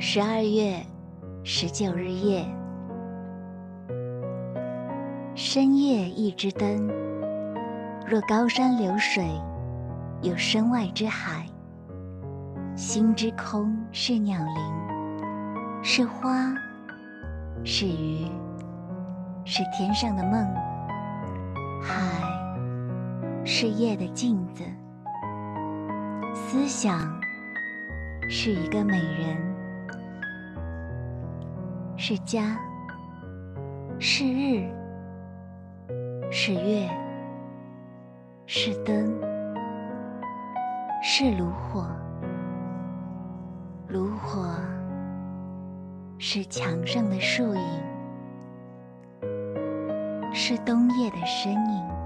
十二月十九日夜，深夜一枝灯，若高山流水，有身外之海；心之空是鸟灵，是花，是鱼，是天上的梦。海是夜的镜子，思想是一个美人。是家，是日，是月，是灯，是炉火。炉火是墙上的树影，是冬夜的身影。